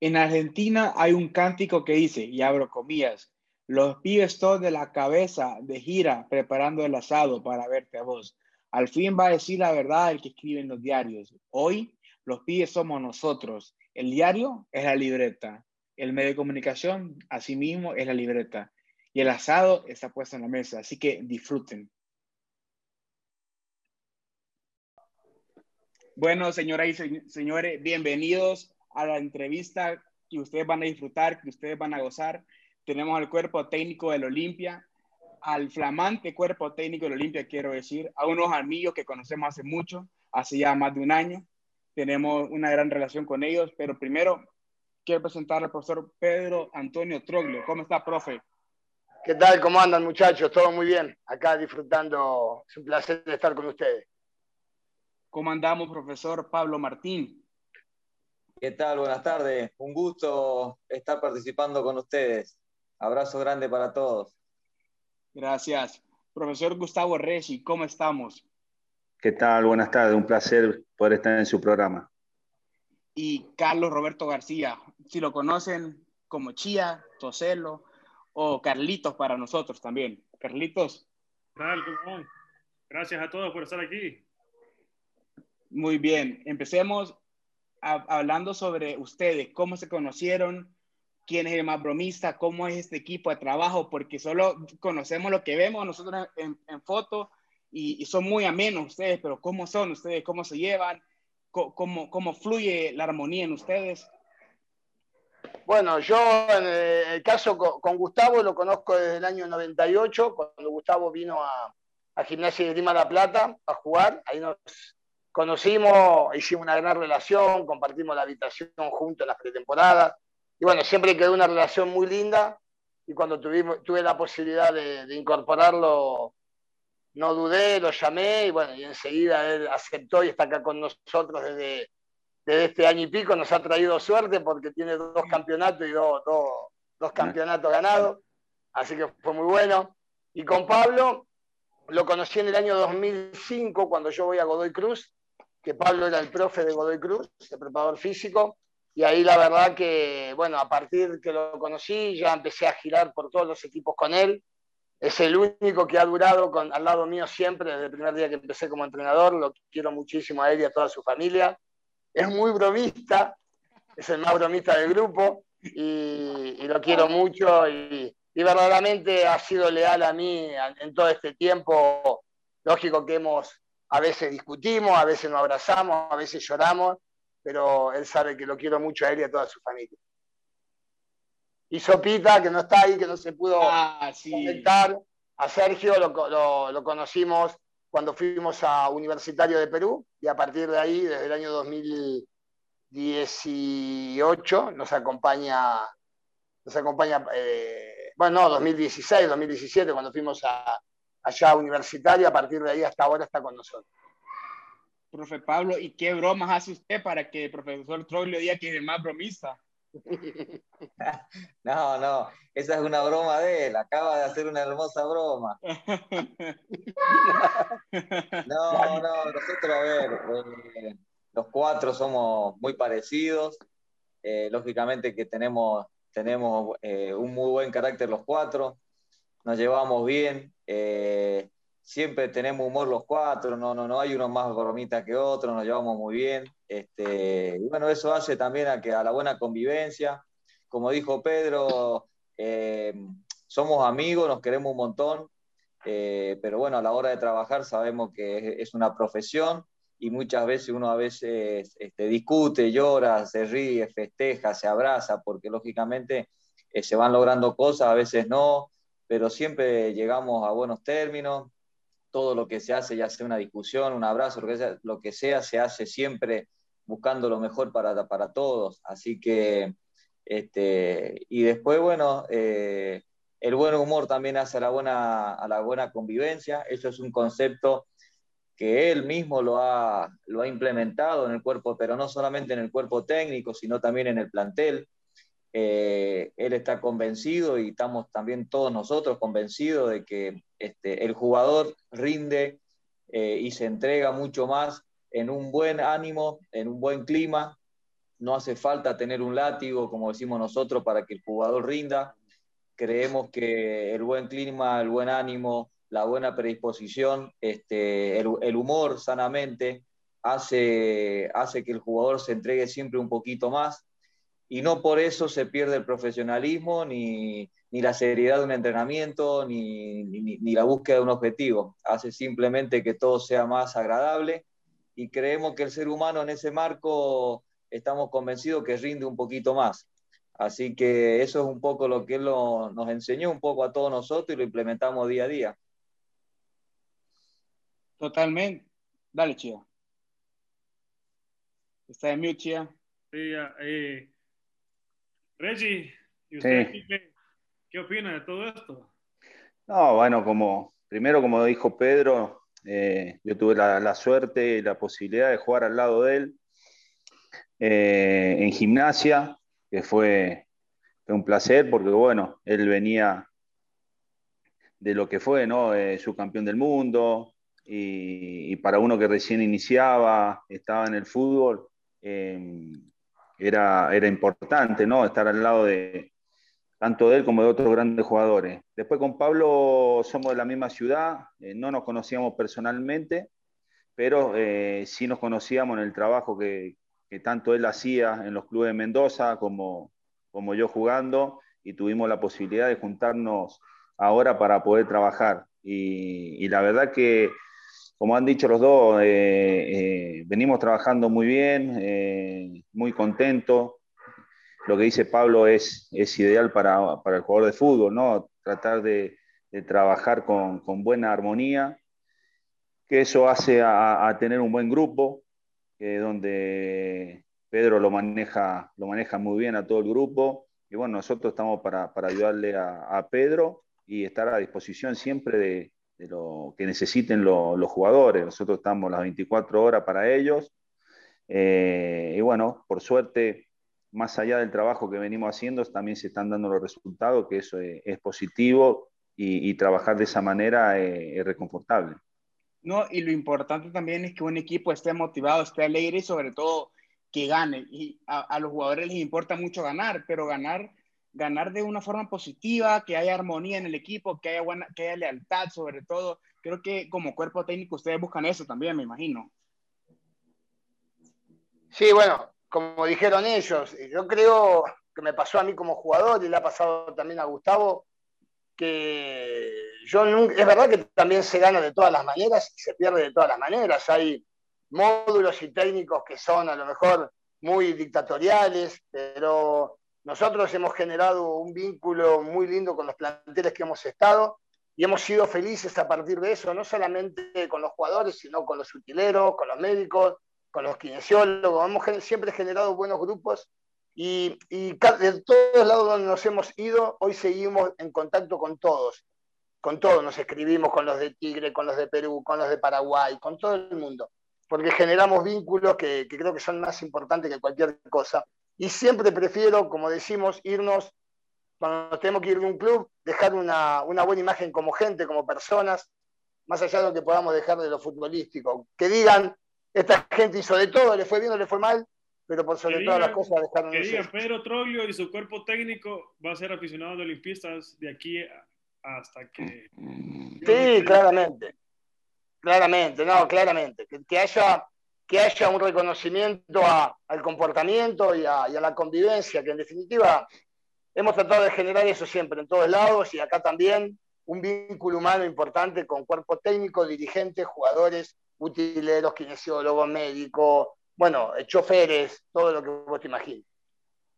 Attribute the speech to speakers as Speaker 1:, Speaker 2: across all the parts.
Speaker 1: En Argentina hay un cántico que dice, y abro comillas, los pibes todos de la cabeza de gira preparando el asado para verte a vos. Al fin va a decir la verdad el que escribe en los diarios. Hoy los pibes somos nosotros. El diario es la libreta. El medio de comunicación, asimismo, es la libreta. Y el asado está puesto en la mesa. Así que disfruten. Bueno, señoras y señores, bienvenidos a la entrevista que ustedes van a disfrutar, que ustedes van a gozar. Tenemos al cuerpo técnico del Olimpia, al flamante cuerpo técnico del Olimpia, quiero decir, a unos amigos que conocemos hace mucho, hace ya más de un año. Tenemos una gran relación con ellos, pero primero quiero presentar al profesor Pedro Antonio Troglio. ¿Cómo está, profe?
Speaker 2: ¿Qué tal? ¿Cómo andan, muchachos? Todo muy bien. Acá disfrutando. Es un placer estar con ustedes.
Speaker 1: ¿Cómo andamos, profesor Pablo Martín?
Speaker 3: ¿Qué tal? Buenas tardes. Un gusto estar participando con ustedes. Abrazo grande para todos.
Speaker 1: Gracias. Profesor Gustavo Resi, ¿cómo estamos?
Speaker 4: ¿Qué tal? Buenas tardes. Un placer poder estar en su programa.
Speaker 1: Y Carlos Roberto García, si lo conocen como Chía, Toselo o Carlitos para nosotros también. Carlitos.
Speaker 5: Gracias a todos por estar aquí.
Speaker 1: Muy bien, empecemos hablando sobre ustedes, cómo se conocieron, quién es el más bromista, cómo es este equipo de trabajo, porque solo conocemos lo que vemos nosotros en, foto y, son muy amenos ustedes, pero ¿cómo son ustedes? ¿Cómo se llevan? ¿Cómo, cómo fluye la armonía en ustedes?
Speaker 2: Bueno, yo en el caso con Gustavo lo conozco desde el año 98, cuando Gustavo vino a, a Gimnasia de Lima La Plata a jugar. Ahí nos conocimos, hicimos una gran relación, compartimos la habitación juntos en las pretemporadas. Y bueno, siempre quedó una relación muy linda. Y cuando tuvimos, tuve la posibilidad de, incorporarlo, no dudé, lo llamé y bueno, y enseguida él aceptó y está acá con nosotros desde, desde este año y pico. Nos ha traído suerte porque tiene dos campeonatos y dos, dos, dos campeonatos ganados. Así que fue muy bueno. Y con Pablo, lo conocí en el año 2005 cuando yo voy a Godoy Cruz que Pablo era el profe de Godoy Cruz, el preparador físico, y ahí la verdad que, bueno, a partir que lo conocí, ya empecé a girar por todos los equipos con él. Es el único que ha durado con, al lado mío siempre, desde el primer día que empecé como entrenador. Lo quiero muchísimo a él y a toda su familia. Es muy bromista, es el más bromista del grupo y, lo quiero mucho. Y, y, verdaderamente ha sido leal a mí en todo este tiempo. Lógico que hemos a veces discutimos, a veces nos abrazamos, a veces lloramos, pero él sabe que lo quiero mucho a él y a toda su familia. Y Sopita, que no está ahí, que no se pudo ah, conectar, a Sergio lo, conocimos cuando fuimos a Universitario de Perú y a partir de ahí, desde el año 2018, nos acompaña, nos acompaña eh, bueno, no, 2016, 2017, cuando fuimos a, allá universitario, a partir de ahí hasta ahora está con nosotros.
Speaker 1: Profe Pablo, ¿y qué bromas hace usted para que el profesor Troglio diga que es el más bromista?
Speaker 3: No, no, esa es una broma de él, acaba de hacer una hermosa broma. No, no, nosotros, a ver, eh, los cuatro somos muy parecidos, eh, lógicamente que tenemos, tenemos eh, un muy buen carácter los cuatro, nos llevamos bien, eh, siempre tenemos humor los cuatro, no, no, no hay uno más bromita que otro, nos llevamos muy bien. Este, y bueno, eso hace también a, que, a la buena convivencia. Como dijo Pedro, eh, somos amigos, nos queremos un montón, eh, pero bueno, a la hora de trabajar sabemos que es, una profesión y muchas veces uno a veces este, discute, llora, se ríe, festeja, se abraza, porque lógicamente se van logrando cosas, a veces no, pero siempre llegamos a buenos términos. Todo lo que se hace, ya sea una discusión, un abrazo, lo que sea, se hace siempre buscando lo mejor para, para todos. Así que, este, y después, bueno, eh, el buen humor también hace a la, buena, la buena convivencia. Eso es un concepto que él mismo lo ha, lo ha implementado en el cuerpo, pero no solamente en el cuerpo técnico, sino también en el plantel. Eh, él está convencido y estamos también todos nosotros convencidos de que este, el jugador rinde eh, y se entrega mucho más en un buen ánimo, en un buen clima, no hace falta tener un látigo, como decimos nosotros, para que el jugador rinda. Creemos que el buen clima, el buen ánimo, la buena predisposición, este, el, humor sanamente, hace, hace que el jugador se entregue siempre un poquito más y no por eso se pierde el profesionalismo ni, la seriedad de un entrenamiento ni, ni, la búsqueda de un objetivo. Hace simplemente que todo sea más agradable y creemos que el ser humano en ese marco estamos convencidos que rinde un poquito más. Así que eso es un poco lo que él nos enseñó un poco a todos nosotros y lo implementamos día a día.
Speaker 1: Totalmente. Dale, Chia. Está en mute, Chia.
Speaker 5: Sí, eh, Reggie, ¿y usted qué, opina de todo esto?
Speaker 4: No, bueno, como primero, como dijo Pedro, eh, yo tuve la, suerte y la posibilidad de jugar al lado de él eh, en gimnasia, que fue, un placer porque, bueno, él venía de lo que fue, ¿no? su campeón del mundo, y, para uno que recién iniciaba, estaba en el fútbol, em, era, era importante, ¿no? Estar al lado de tanto de él como de otros grandes jugadores. Después con Pablo somos de la misma ciudad, eh, no nos conocíamos personalmente, pero eh, sí nos conocíamos en el trabajo que, tanto él hacía en los clubes de Mendoza como, como yo jugando y tuvimos la posibilidad de juntarnos ahora para poder trabajar. Y la verdad que como han dicho los dos, eh, eh, venimos trabajando muy bien, eh, muy contentos. Lo que dice Pablo es, es ideal para, el jugador de fútbol, ¿no? Tratar de, trabajar con, buena armonía, que eso hace a, tener un buen grupo, donde Pedro lo maneja, lo maneja muy bien a todo el grupo. Y bueno, nosotros estamos para, ayudarle a, a Pedro y estar a disposición siempre de, de lo que necesiten los jugadores. Nosotros estamos las 24 horas para ellos. Eh, y bueno, por suerte, más allá del trabajo que venimos haciendo, también se están dando los resultados, que eso es, positivo y, trabajar de esa manera es, reconfortable.
Speaker 1: No, y lo importante también es que un equipo esté motivado, esté alegre y sobre todo que gane. Y a, a los jugadores les importa mucho ganar, pero ganar ganar de una forma positiva, que haya armonía en el equipo, que haya, buena, que haya lealtad sobre todo. Creo que como cuerpo técnico ustedes buscan eso también, me imagino.
Speaker 2: Sí, bueno, como dijeron ellos, yo creo que me pasó a mí como jugador y le ha pasado también a Gustavo, que yo es verdad que también se gana de todas las maneras y se pierde de todas las maneras. Hay módulos y técnicos que son a lo mejor muy dictatoriales, pero nosotros hemos generado un vínculo muy lindo con los planteles que hemos estado y hemos sido felices a partir de eso, no solamente con los jugadores, sino con los utileros, con los médicos, con los kinesiólogos. Hemos siempre generado buenos grupos y, y de todos lados donde nos hemos ido, hoy seguimos en contacto con todos. Con todos nos escribimos, con los de Tigre, con los de Perú, con los de Paraguay, con todo el mundo, porque generamos vínculos que, que creo que son más importantes que cualquier cosa. Y siempre prefiero, como decimos, irnos, cuando tenemos que ir de un club, dejar una, buena imagen como gente, como personas, más allá de lo que podamos dejar de lo futbolístico. Que digan, esta gente hizo de todo, le fue bien o le fue mal, pero por sobre todas las cosas dejaron
Speaker 5: Que digan, Pedro Troglio y su cuerpo técnico va a ser aficionado de olimpistas de aquí hasta que...
Speaker 2: Sí, claramente. Claramente, no, claramente. que haya que haya un reconocimiento al comportamiento y a, la convivencia, que en definitiva hemos tratado de generar eso siempre en todos lados y acá también un vínculo humano importante con cuerpo técnico, dirigentes, jugadores, utileros, kinesiólogos, médicos, bueno, choferes, todo lo que vos te imagines.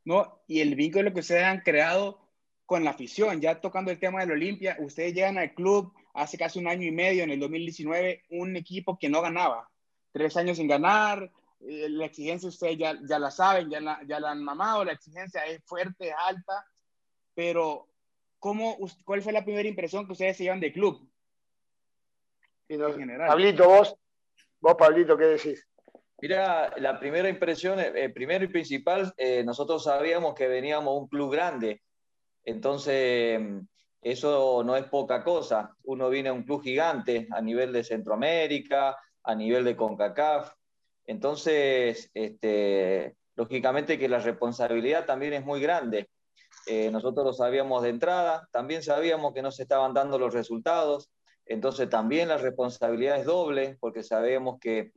Speaker 1: No, y el vínculo que ustedes han creado con la afición, ya tocando el tema del Olimpia, ustedes llegan al club hace casi un año y medio, en el 2019, un equipo que no ganaba, tres años sin ganar, eh, la exigencia ustedes ya, ya la saben, ya la, ya la han mamado, la exigencia es fuerte, es alta, pero ¿cómo, ¿cuál fue la primera impresión que ustedes se llevan del club?
Speaker 2: en general. Pablito, vos, vos Pablito, ¿qué decís?
Speaker 3: Mira, la primera impresión, eh, primero y principal, eh, nosotros sabíamos que veníamos a un club grande, entonces eso no es poca cosa. Uno viene a un club gigante a nivel de Centroamérica, a nivel de CONCACAF. Entonces, este, lógicamente que la responsabilidad también es muy grande. Eh, nosotros lo sabíamos de entrada, también sabíamos que no se estaban dando los resultados, entonces también la responsabilidad es doble, porque sabemos que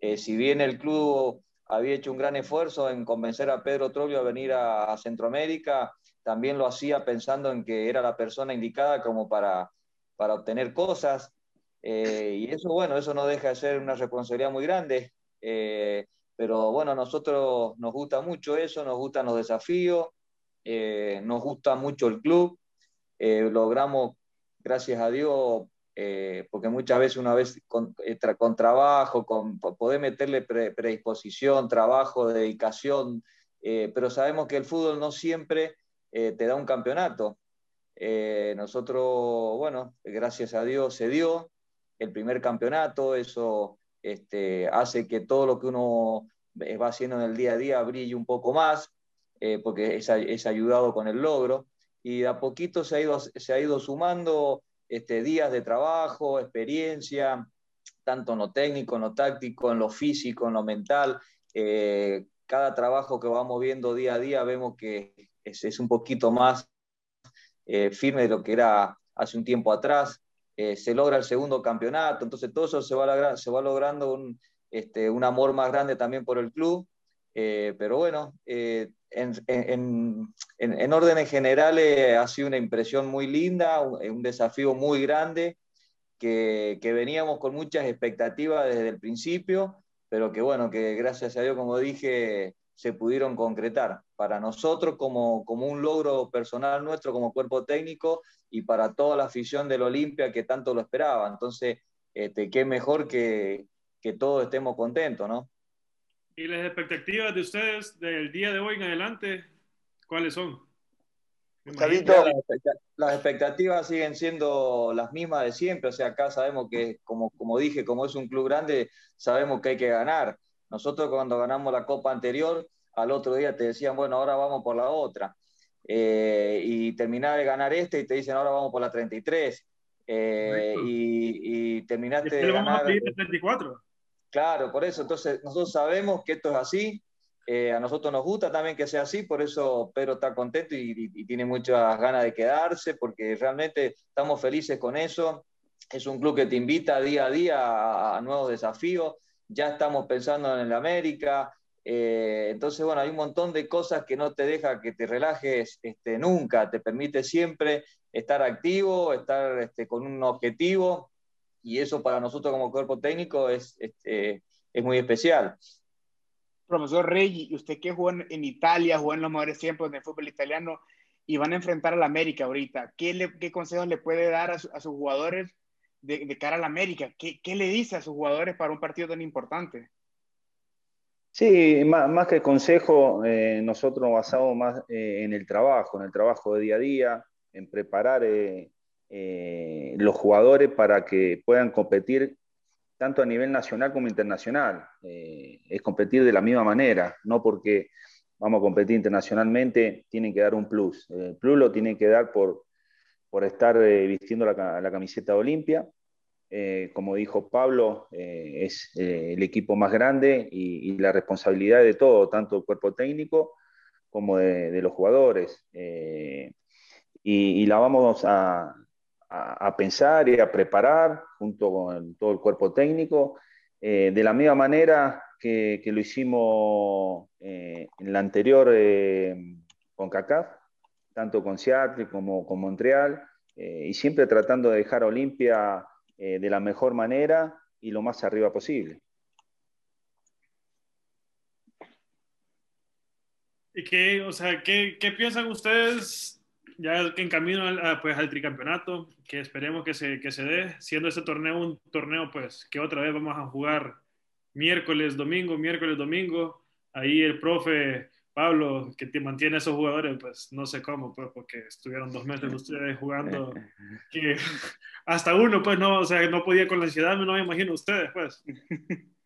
Speaker 3: eh, si bien el club había hecho un gran esfuerzo en convencer a Pedro Trollio a venir a, Centroamérica, también lo hacía pensando en que era la persona indicada como para, para obtener cosas. Eh, y eso, bueno, eso no deja de ser una responsabilidad muy grande. pero bueno, a nosotros nos gusta mucho eso, nos gustan los desafíos, eh, nos gusta mucho el club, eh, logramos, gracias a Dios, eh, porque muchas veces una vez con, con trabajo, con poder meterle predisposición, trabajo, dedicación, pero sabemos que el fútbol no siempre te da un campeonato. nosotros, bueno, gracias a Dios se dio el primer campeonato, eso este, hace que todo lo que uno va haciendo en el día a día brille un poco más. Eh, porque es, ayudado con el logro, y a poquito se ha ido, se ha ido sumando este, días de trabajo, experiencia, tanto en lo técnico, en lo táctico, en lo físico, en lo mental. Eh, cada trabajo que vamos viendo día a día vemos que es, un poquito más eh, firme de lo que era hace un tiempo atrás. Se logra el segundo campeonato, entonces todo eso se va, se va logrando un, este, un amor más grande también por el club. pero bueno, en, en, en, órdenes generales ha sido una impresión muy linda, un, desafío muy grande, que, que, veníamos con muchas expectativas desde el principio, pero que bueno, que gracias a Dios, como dije, se pudieron concretar para nosotros como, como un logro personal nuestro como cuerpo técnico y para toda la afición del Olimpia que tanto lo esperaba. Entonces, este, qué mejor que, que todos estemos contentos, ¿no?
Speaker 5: ¿Y las expectativas de ustedes del día de hoy en adelante, cuáles son?
Speaker 3: las expectativas siguen siendo las mismas de siempre, o sea, acá sabemos que, como, como dije, como es un club grande, sabemos que hay que ganar. Nosotros cuando ganamos la copa anterior, al otro día te decían, bueno, ahora vamos por la otra. Eh, y terminar de ganar este y te dicen, ahora vamos por la 33. Eh, y, y, terminaste de ganar...
Speaker 5: Vamos a 34.
Speaker 3: Claro, por eso. Entonces, nosotros sabemos que esto es así. Eh, a nosotros nos gusta también que sea así, por eso Pedro está contento y, tiene muchas ganas de quedarse, porque realmente estamos felices con eso. Es un club que te invita día a día a, nuevos desafíos. Ya estamos pensando en el América. Eh, entonces, bueno, hay un montón de cosas que no te deja que te relajes este, nunca. Te permite siempre estar activo, estar este, con un objetivo y eso para nosotros como cuerpo técnico es, este, es muy especial.
Speaker 1: Profesor Rey, usted que jugó en, Italia, jugó en los mejores tiempos del fútbol italiano y van a enfrentar a la América ahorita, ¿qué, qué consejos le puede dar a, sus jugadores de, cara a la América? ¿Qué, ¿Qué, le dice a sus jugadores para un partido tan importante?
Speaker 4: Sí, más, más que consejo, eh, nosotros basamos más eh, en el trabajo, en el trabajo de día a día, en preparar eh, los jugadores para que puedan competir tanto a nivel nacional como internacional. Es competir de la misma manera, no porque vamos a competir internacionalmente, tienen que dar un plus. El plus lo tienen que dar por, por estar eh, vistiendo la, la, camiseta Olimpia. como dijo Pablo, es el equipo más grande y, la responsabilidad de todo, tanto el cuerpo técnico como de, los jugadores. y, la vamos a, a, pensar y a preparar junto con todo el cuerpo técnico, eh, de la misma manera que, lo hicimos eh, en la anterior eh, con CACAF, tanto con Seattle como con Montreal, y siempre tratando de dejar a Olimpia de la mejor manera y lo más arriba posible.
Speaker 5: ¿Y qué, o sea, qué, qué piensan ustedes ya en camino al, pues, al tricampeonato, que esperemos que se, que se dé, siendo este torneo un torneo pues que otra vez vamos a jugar miércoles, domingo, miércoles, domingo. Ahí el profe Pablo, que te mantiene a esos jugadores, pues no sé cómo, pues porque estuvieron dos meses ustedes jugando, que hasta uno pues no, o sea, no podía con la ansiedad, no me imagino ustedes pues.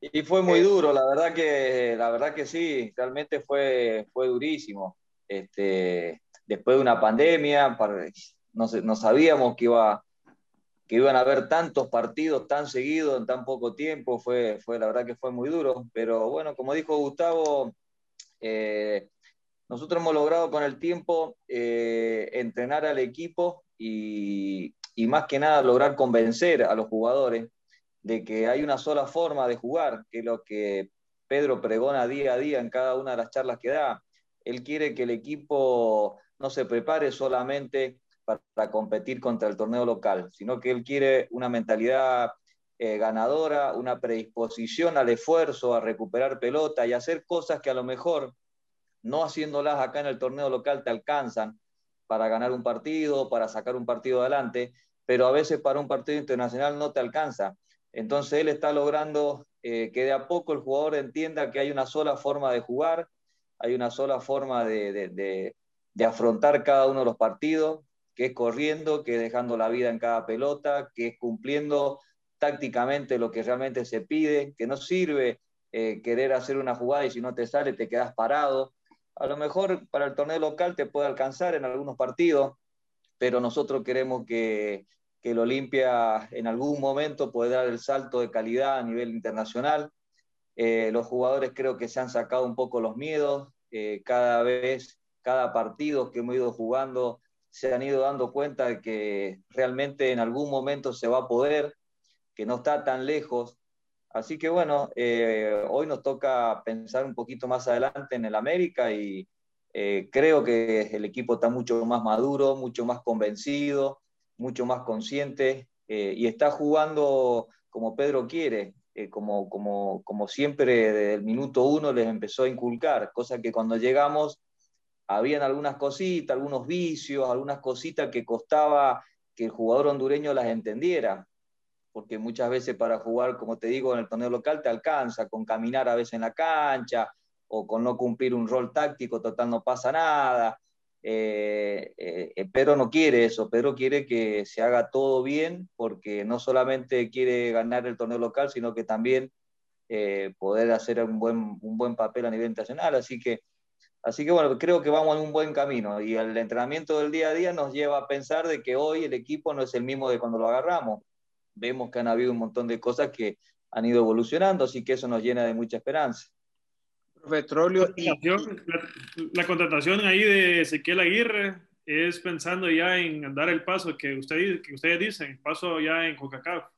Speaker 3: Y fue muy duro, la verdad que, la verdad que sí, realmente fue, fue durísimo este, después de una pandemia, no, no sabíamos que iba, que iban a haber tantos partidos tan seguidos en tan poco tiempo, fue, fue la verdad que fue muy duro, pero bueno, como dijo Gustavo, eh, nosotros hemos logrado con el tiempo eh, entrenar al equipo y, y, más que nada lograr convencer a los jugadores de que hay una sola forma de jugar, que es lo que Pedro pregona día a día en cada una de las charlas que da. Él quiere que el equipo no se prepare solamente para competir contra el torneo local, sino que él quiere una mentalidad eh, ganadora, una predisposición al esfuerzo, a recuperar pelota y hacer cosas que a lo mejor no haciéndolas acá en el torneo local te alcanzan para ganar un partido, para sacar un partido adelante, pero a veces para un partido internacional no te alcanza. Entonces él está logrando eh, que de a poco el jugador entienda que hay una sola forma de jugar, hay una sola forma de, de afrontar cada uno de los partidos, que es corriendo, que es dejando la vida en cada pelota, que es cumpliendo tácticamente lo que realmente se pide, que no sirve eh, querer hacer una jugada y si no te sale te quedas parado. A lo mejor para el torneo local te puede alcanzar en algunos partidos, pero nosotros queremos que, que el Olimpia en algún momento pueda dar el salto de calidad a nivel internacional. Eh, los jugadores creo que se han sacado un poco los miedos, eh, cada vez, cada partido que hemos ido jugando se han ido dando cuenta de que realmente en algún momento se va a poder, que no está tan lejos. Así que bueno, eh, hoy nos toca pensar un poquito más adelante en el América y eh, creo que el equipo está mucho más maduro, mucho más convencido, mucho más consciente eh, y está jugando como Pedro quiere, como, como, como siempre desde el minuto uno les empezó a inculcar, cosa que cuando llegamos habían algunas cositas, algunos vicios, algunas cositas que costaba que el jugador hondureño las entendiera, porque muchas veces para jugar, como te digo, en el torneo local te alcanza con caminar a veces en la cancha o con no cumplir un rol táctico, total no pasa nada. Eh, eh, Pedro no quiere eso, Pedro quiere que se haga todo bien porque no solamente quiere ganar el torneo local, sino que también eh, poder hacer un buen, un buen papel a nivel internacional. Así que Así que bueno, creo que vamos en un buen camino y el entrenamiento del día a día nos lleva a pensar de que hoy el equipo no es el mismo de cuando lo agarramos. Vemos que han habido un montón de cosas que han ido evolucionando, así que eso nos llena de mucha esperanza.
Speaker 5: Petróleo y... La, contratación ahí de Ezequiel Aguirre es pensando ya en dar el paso que, usted, que ustedes dicen, paso ya en coca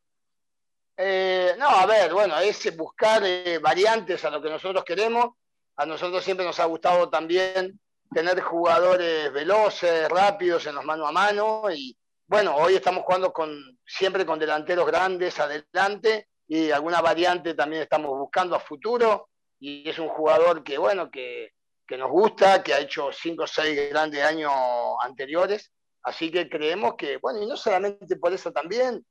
Speaker 2: Eh, no, a ver, bueno, es buscar eh, variantes a lo que nosotros queremos a nosotros siempre nos ha gustado también tener jugadores veloces, rápidos en los mano a mano y bueno, hoy estamos jugando con, siempre con delanteros grandes adelante y alguna variante también estamos buscando a futuro y es un jugador que bueno, que, que nos gusta, que ha hecho cinco o seis grandes años anteriores, así que creemos que, bueno, y no solamente por eso también,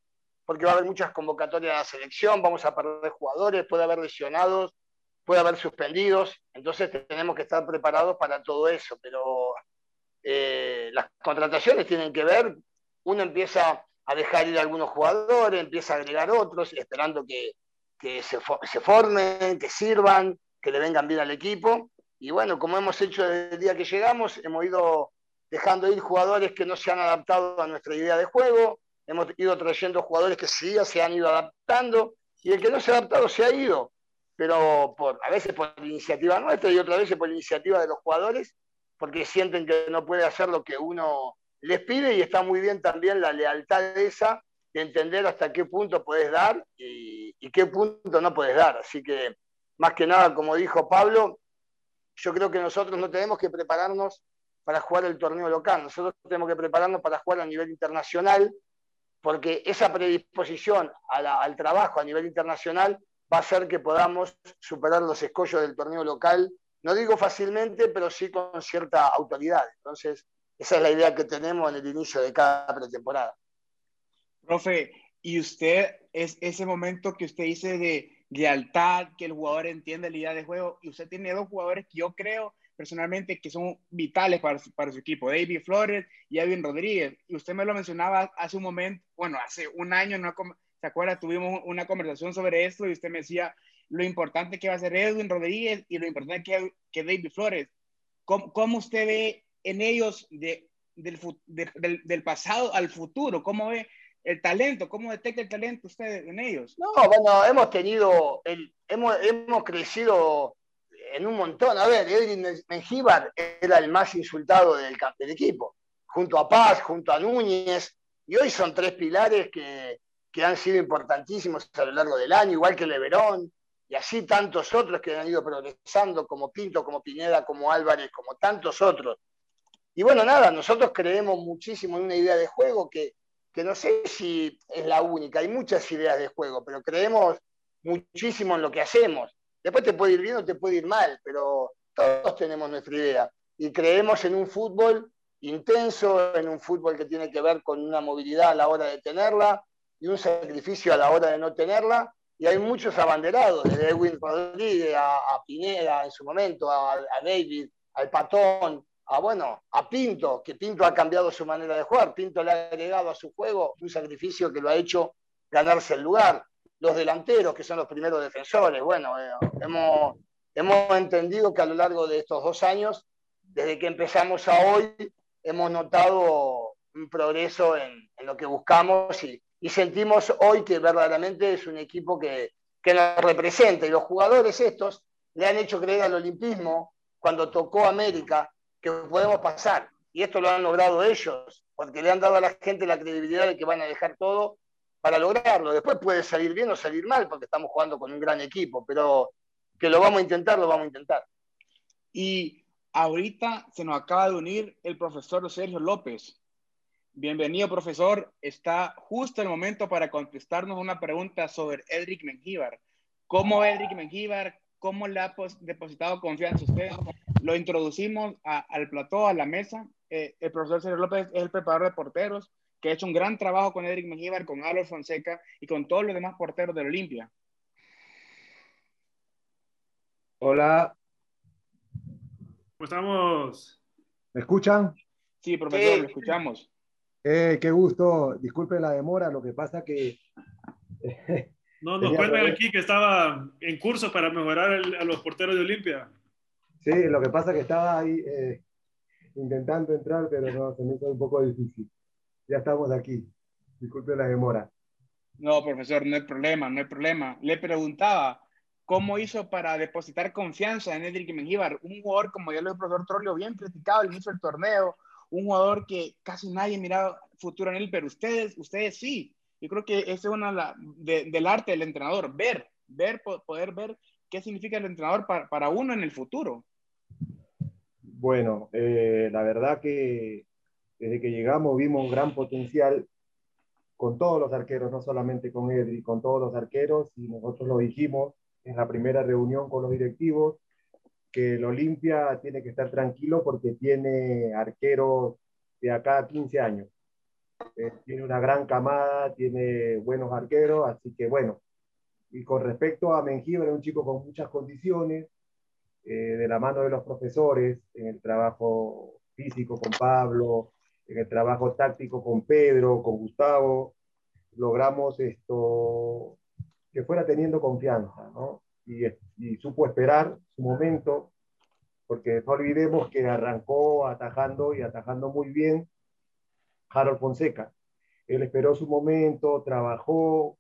Speaker 2: porque va a haber muchas convocatorias a la selección, vamos a perder jugadores, puede haber lesionados, puede haber suspendidos, entonces tenemos que estar preparados para todo eso, pero eh, las contrataciones tienen que ver, uno empieza a dejar ir algunos jugadores, empieza a agregar otros, esperando que, se, se, formen, que sirvan, que le vengan bien al equipo. Y bueno, como hemos hecho desde el día que llegamos, hemos ido dejando ir jugadores que no se han adaptado a nuestra idea de juego, hemos ido trayendo jugadores que sí se han ido adaptando, y el que no se ha adaptado se ha ido pero por, a veces por iniciativa nuestra y otras veces por iniciativa de los jugadores, porque sienten que no puede hacer lo que uno les pide y está muy bien también la lealtad esa de entender hasta qué punto puedes dar y, qué punto no puedes dar. Así que, más que nada, como dijo Pablo, yo creo que nosotros no tenemos que prepararnos para jugar el torneo local, nosotros tenemos que prepararnos para jugar a nivel internacional, porque esa predisposición al trabajo a nivel internacional va a hacer que podamos superar los escollos del torneo local, no digo fácilmente, pero sí con cierta autoridad. Entonces, esa es la idea que tenemos en el inicio de cada pretemporada.
Speaker 1: Profe, y usted, es ese momento que usted dice de lealtad, que el jugador entiende la idea de juego, y usted tiene dos jugadores que yo creo personalmente que son vitales para, para su equipo, David Flores y Edwin Rodríguez. Y usted me lo mencionaba hace un momento, bueno, hace un año, no ¿Se acuerda? Tuvimos una conversación sobre esto y usted me decía lo importante que va a ser Edwin Rodríguez y lo importante que, que David Flores. ¿Cómo, ¿Cómo, usted ve en ellos de, del, del, del, pasado al futuro? ¿Cómo ve el talento, cómo detecta el talento usted en ellos.
Speaker 2: No, bueno, hemos tenido, el, hemos, hemos crecido en un montón. A ver, Edwin Mengíbar era el más insultado del, del equipo, junto a Paz, junto a Núñez, y hoy son tres pilares que, que han sido importantísimos a lo largo del año, igual que Leverón, y así tantos otros que han ido progresando, como Pinto, como Pineda, como Álvarez, como tantos otros. Y bueno, nada, nosotros creemos muchísimo en una idea de juego que, que no sé si es la única, hay muchas ideas de juego, pero creemos muchísimo en lo que hacemos. Después te puede ir bien o te puede ir mal, pero todos tenemos nuestra idea. Y creemos en un fútbol intenso, en un fútbol que tiene que ver con una movilidad a la hora de tenerla y un sacrificio a la hora de no tenerla. Y hay muchos abanderados, desde Edwin Rodríguez a, Pineda en su momento, a, a David, al Patón, a bueno, a Pinto, que Pinto ha cambiado su manera de jugar. Pinto le ha agregado a su juego un sacrificio que lo ha hecho ganarse el lugar los delanteros, que son los primeros defensores. Bueno, eh, hemos, hemos entendido que a lo largo de estos dos años, desde que empezamos a hoy, hemos notado un progreso en, en lo que buscamos y, y, sentimos hoy que verdaderamente es un equipo que, que nos representa. Y los jugadores estos le han hecho creer al olimpismo, cuando tocó América, que podemos pasar. Y esto lo han logrado ellos, porque le han dado a la gente la credibilidad de que van a dejar todo para lograrlo. Después puede salir bien o salir mal porque estamos jugando con un gran equipo, pero que lo vamos a intentar, lo vamos a intentar.
Speaker 1: Y ahorita se nos acaba de unir el profesor Sergio López. Bienvenido, profesor. Está justo el momento para contestarnos una pregunta sobre Edric Mengíbar. ¿Cómo Edric Mengíbar, cómo le ha depositado confianza a usted? Lo introducimos al plató, a la mesa. Eh, el profesor Sergio López es el preparador de porteros que ha hecho un gran trabajo con Edric Mengíbar, con Álvaro Fonseca y con todos los demás porteros de la Olimpia.
Speaker 6: Hola.
Speaker 5: ¿Cómo estamos?
Speaker 6: ¿Me escuchan?
Speaker 1: Sí, profesor, lo escuchamos.
Speaker 6: Eh, qué gusto. Disculpe la demora, lo que pasa que...
Speaker 5: no, nos cuentan aquí que estaba en curso para mejorar a los porteros de Olimpia.
Speaker 6: Sí, lo que pasa que estaba ahí eh, intentando entrar, pero no, se me hizo un poco difícil ya estamos aquí. Disculpe la demora.
Speaker 1: No, profesor, no hay problema, no hay problema. Le preguntaba, ¿cómo hizo para depositar confianza en Edric Mengíbar? Un jugador, como ya lo dijo el profesor Trollio, bien criticado al inicio del torneo, un jugador que casi nadie miraba futuro en él, pero ustedes, ustedes sí. Yo creo que esa es una de, del arte del entrenador, ver, ver, poder ver qué significa el entrenador para, para uno en el futuro.
Speaker 6: Bueno, eh, la verdad que desde que llegamos vimos un gran potencial con todos los arqueros, no solamente con Edri, con todos los arqueros, y nosotros lo dijimos en la primera reunión con los directivos, que el Olimpia tiene que estar tranquilo porque tiene arqueros de acá a 15 años. Eh, tiene una gran camada, tiene buenos arqueros, así que bueno. Y con respecto a Mengíbar, un chico con muchas condiciones, eh, de la mano de los profesores, en el trabajo físico con Pablo, en el trabajo táctico con Pedro, con Gustavo, logramos esto, que fuera teniendo confianza, ¿no? Y, supo esperar su momento, porque no olvidemos que arrancó atajando y atajando muy bien Harold Fonseca. Él esperó su momento, trabajó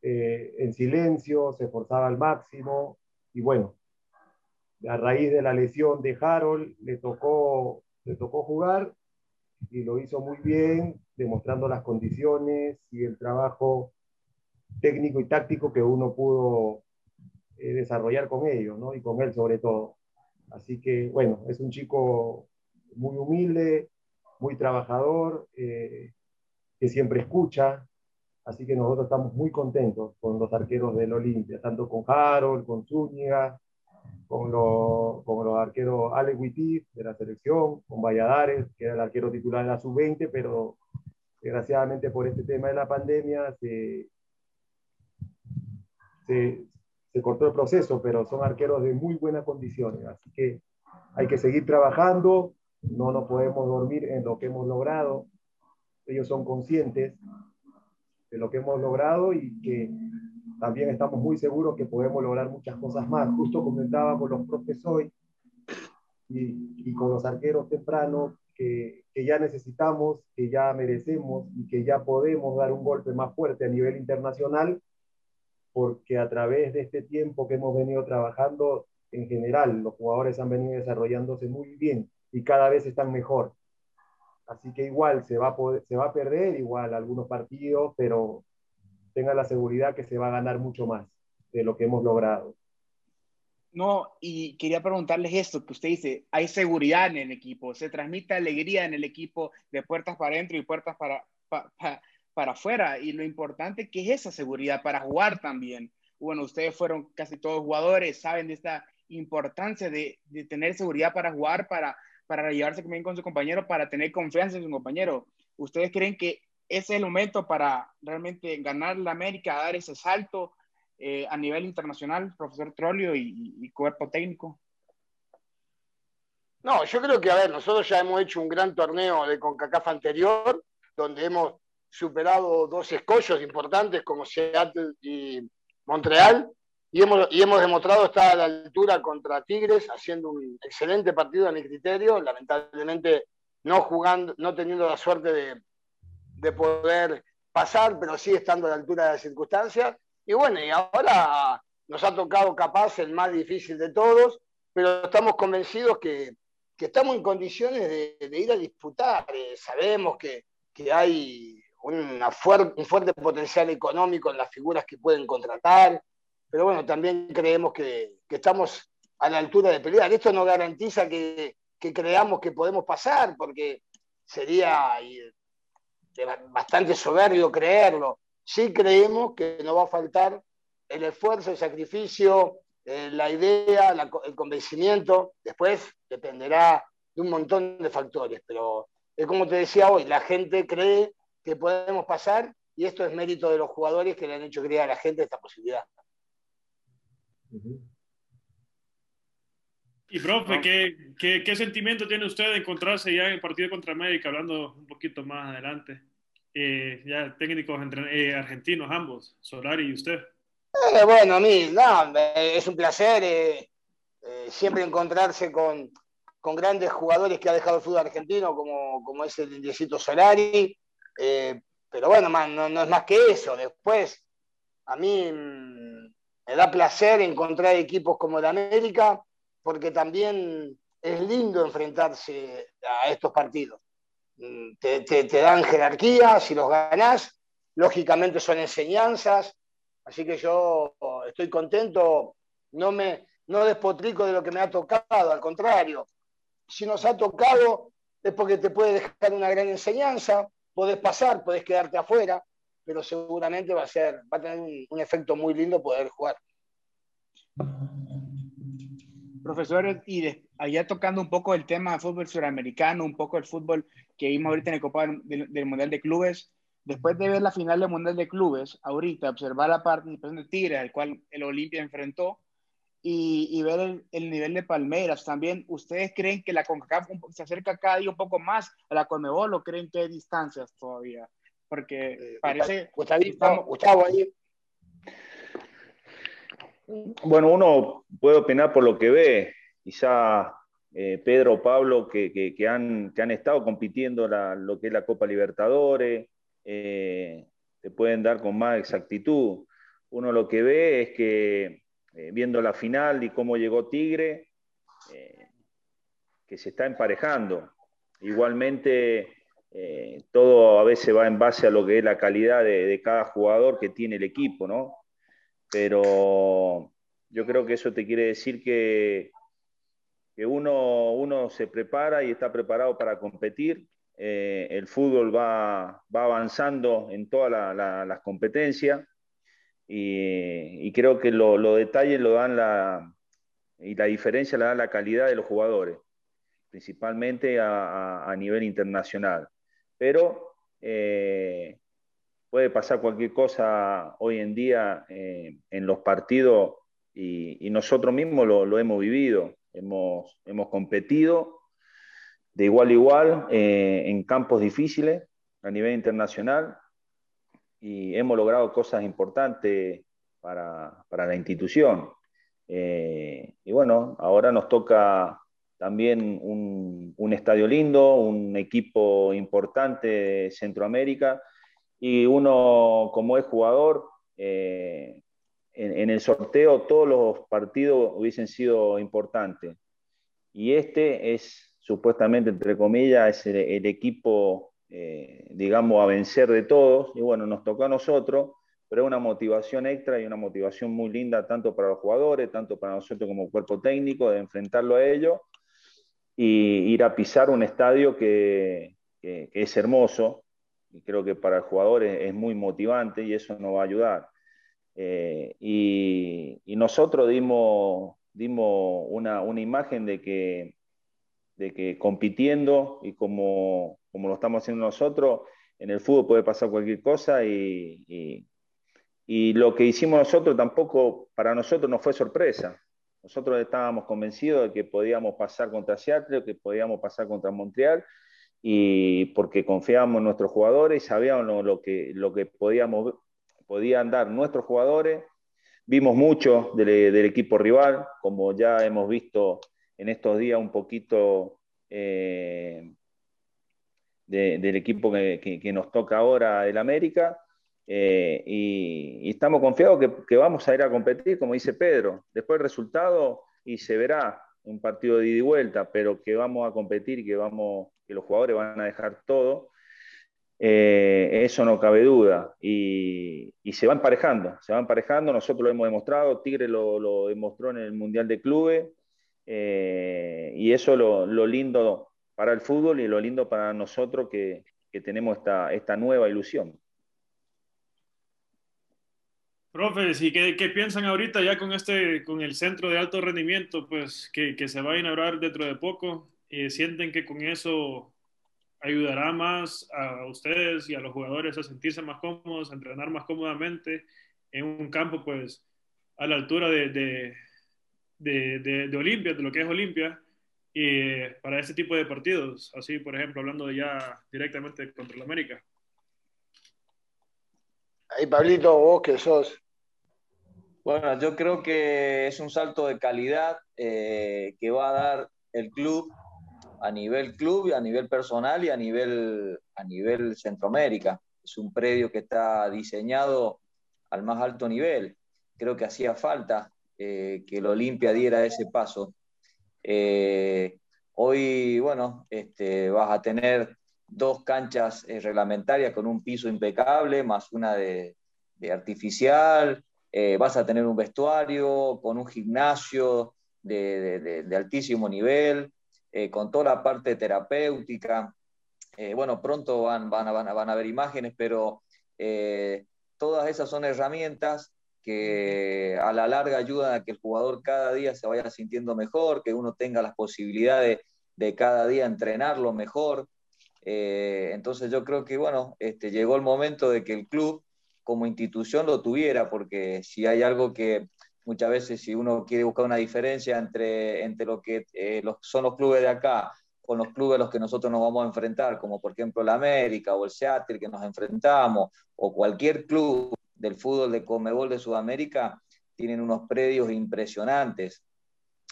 Speaker 6: eh, en silencio, se esforzaba al máximo y bueno, a raíz de la lesión de Harold le tocó, le tocó jugar y lo hizo muy bien, demostrando las condiciones y el trabajo técnico y táctico que uno pudo eh, desarrollar con ellos, ¿no? Y con él sobre todo. Así que, bueno, es un chico muy humilde, muy trabajador, eh, que siempre escucha. Así que nosotros estamos muy contentos con los arqueros del Olimpia, tanto con Harold, con Zúñiga, con, con los arqueros Alex Wittig de la selección, con Valladares, que era el arquero titular de la sub-20, pero desgraciadamente por este tema de la pandemia se, se, se, cortó el proceso, pero son arqueros de muy buenas condiciones, así que hay que seguir trabajando, no nos podemos dormir en lo que hemos logrado, ellos son conscientes de lo que hemos logrado y que también estamos muy seguros que podemos lograr muchas cosas más. Justo comentaba con los profes hoy y, y con los arqueros temprano que, que, ya necesitamos, que ya merecemos y que ya podemos dar un golpe más fuerte a nivel internacional, porque a través de este tiempo que hemos venido trabajando, en general, los jugadores han venido desarrollándose muy bien y cada vez están mejor. Así que igual se va a, poder, se va a perder, igual algunos partidos, pero tenga la seguridad que se va a ganar mucho más de lo que hemos logrado.
Speaker 1: No, y quería preguntarles esto, que usted dice, hay seguridad en el equipo, se transmite alegría en el equipo de puertas para adentro y puertas para, para afuera, y lo importante que es esa seguridad para jugar también. Bueno, ustedes fueron casi todos jugadores, saben de esta importancia de, de tener seguridad para jugar, para, para llevarse bien con su compañero, para tener confianza en su compañero. ¿Ustedes creen que ese es el momento para realmente ganar la América, dar ese salto eh, a nivel internacional, profesor Trolio y, cuerpo técnico?
Speaker 2: No, yo creo que, a ver, nosotros ya hemos hecho un gran torneo de CONCACAF anterior, donde hemos superado dos escollos importantes como Seattle y Montreal, y hemos, y hemos demostrado estar a la altura contra Tigres, haciendo un excelente partido a mi criterio, lamentablemente no jugando, no teniendo la suerte de, de poder pasar, pero sí estando a la altura de las circunstancias. Y bueno, y ahora nos ha tocado capaz el más difícil de todos, pero estamos convencidos que, estamos en condiciones de, ir a disputar. Eh, sabemos que, hay una un fuerte potencial económico en las figuras que pueden contratar, pero bueno, también creemos que, estamos a la altura de pelear. Esto no garantiza que, que creamos que podemos pasar, porque sería bastante soberbio creerlo sí creemos que no va a faltar el esfuerzo, el sacrificio, eh, la idea, el convencimiento. Después dependerá de un montón de factores, pero es como te decía hoy, la gente cree que podemos pasar y esto es mérito de los jugadores que le han hecho creer a la gente esta posibilidad.
Speaker 5: Y profe, ¿qué, qué sentimiento tiene usted de encontrarse ya en el partido contra América, hablando un poquito más adelante? Eh, ya técnicos eh, argentinos ambos, Solari y usted.
Speaker 2: Eh, bueno, a mí, no, es un placer siempre encontrarse con, con, grandes jugadores que ha dejado el fútbol argentino, como, como es el Indiecito Solari. Pero bueno, no, es más que eso. Después, a mí mm, me da placer encontrar equipos como el América, porque también es lindo enfrentarse a estos partidos. Te, dan jerarquía, si los ganás, lógicamente son enseñanzas, así que yo estoy contento, no me no despotrico de lo que me ha tocado, al contrario, si nos ha tocado es porque te puede dejar una gran enseñanza, podés pasar, podés quedarte afuera, pero seguramente va a ser, va a tener un, efecto muy lindo poder jugar.
Speaker 1: Profesores, y allá tocando un poco el tema del fútbol suramericano, un poco el fútbol que vimos ahorita en el Copa del, Mundial de Clubes, después de ver la final del Mundial de Clubes, ahorita observar la participación de Tigre, al cual el Olimpia enfrentó, y, ver el, nivel de Palmeiras también, ¿ustedes creen que la CONCACAF se acerca cada día un poco más a la CONMEBOL o creen que hay distancias todavía? Porque eh, parece...
Speaker 2: Gustavo, ahí.
Speaker 4: Bueno, uno puede opinar por lo que ve. Quizá eh, Pedro o Pablo, que, han, han, estado compitiendo lo que es la Copa Libertadores, eh, te pueden dar con más exactitud. Uno lo que ve es que, eh, viendo la final y cómo llegó Tigre, que se está emparejando. Igualmente, todo a veces va en base a lo que es la calidad de, cada jugador que tiene el equipo, ¿no? Pero yo creo que eso te quiere decir que que uno, uno se prepara y está preparado para competir. Eh, el fútbol va, va, avanzando en todas las competencias y, creo que los detalles lo dan la, y la diferencia la da la calidad de los jugadores, principalmente a, a, nivel internacional. Pero eh, puede pasar cualquier cosa hoy en día eh, en los partidos y, y nosotros mismos lo, lo, hemos vivido. Hemos, hemos competido de igual a igual eh, en campos difíciles a nivel internacional y hemos logrado cosas importantes para, para la institución. Eh, y bueno, ahora nos toca también un, un, estadio lindo, un equipo importante de Centroamérica y uno como es jugador, eh, en, el sorteo todos los partidos hubiesen sido importantes. Y este es supuestamente, entre comillas, es el, equipo, eh, digamos, a vencer de todos. Y bueno, nos tocó a nosotros, pero es una motivación extra y una motivación muy linda tanto para los jugadores, tanto para nosotros como cuerpo técnico, de enfrentarlo a ellos y ir a pisar un estadio que, es hermoso. Y creo que para el jugador es muy motivante y eso nos va a ayudar. Eh, y, nosotros dimos, dimos una, una, imagen de que, de que compitiendo y como, como lo estamos haciendo nosotros, en el fútbol puede pasar cualquier cosa y, y, lo que hicimos nosotros tampoco para nosotros no fue sorpresa. Nosotros estábamos convencidos de que podíamos pasar contra Seattle, que podíamos pasar contra Montreal, y porque confiábamos en nuestros jugadores y sabíamos lo que, lo que podíamos podían dar nuestros jugadores. Vimos mucho del, equipo rival, como ya hemos visto en estos días un poquito eh, del equipo que, nos toca ahora del América. Eh, y, estamos confiados que, vamos a ir a competir, como dice Pedro. Después el resultado y se verá un partido de ida y vuelta, pero que vamos a competir que, vamos, que los jugadores van a dejar todo eh, eso no cabe duda. Y, se van emparejando, se van emparejando, nosotros lo hemos demostrado, Tigre lo, demostró en el Mundial de Clubes, eh, y eso lo, lo lindo para el fútbol y lo lindo para nosotros que, tenemos esta, esta nueva ilusión.
Speaker 5: Profes, ¿y qué, piensan ahorita ya con este, con el centro de alto rendimiento, pues que, se va a inaugurar dentro de poco? Eh, ¿Sienten que con eso ayudará más a ustedes y a los jugadores a sentirse más cómodos, a entrenar más cómodamente en un campo pues a la altura de, de, de, de, Olimpia, de lo que es Olimpia, y para ese tipo de partidos, así por ejemplo hablando ya directamente contra la América.
Speaker 2: Ahí Pablito, vos que sos.
Speaker 3: Bueno, yo creo que es un salto de calidad eh, que va a dar el club a nivel club, a nivel personal y a nivel, a nivel Centroamérica. Es un predio que está diseñado al más alto nivel. Creo que hacía falta eh, que el Olimpia diera ese paso. Eh, hoy, bueno, este, vas a tener dos canchas eh, reglamentarias con un piso impecable, más una de, artificial. vas a tener un vestuario con un gimnasio de, de altísimo nivel. Con toda la parte terapéutica. Bueno, pronto van, van, van, van, a ver imágenes, pero todas esas son herramientas que a la larga ayudan a que el jugador cada día se vaya sintiendo mejor, que uno tenga las posibilidades de cada día entrenarlo mejor. entonces yo creo que, bueno, este, llegó el momento de que el club como institución lo tuviera, porque si hay algo que muchas veces si uno quiere buscar una diferencia entre, entre lo que eh, son los clubes de acá con los clubes a los que nosotros nos vamos a enfrentar, como por ejemplo la América o el Seattle que nos enfrentamos, o cualquier club del fútbol de Comebol de Sudamérica, tienen unos predios impresionantes.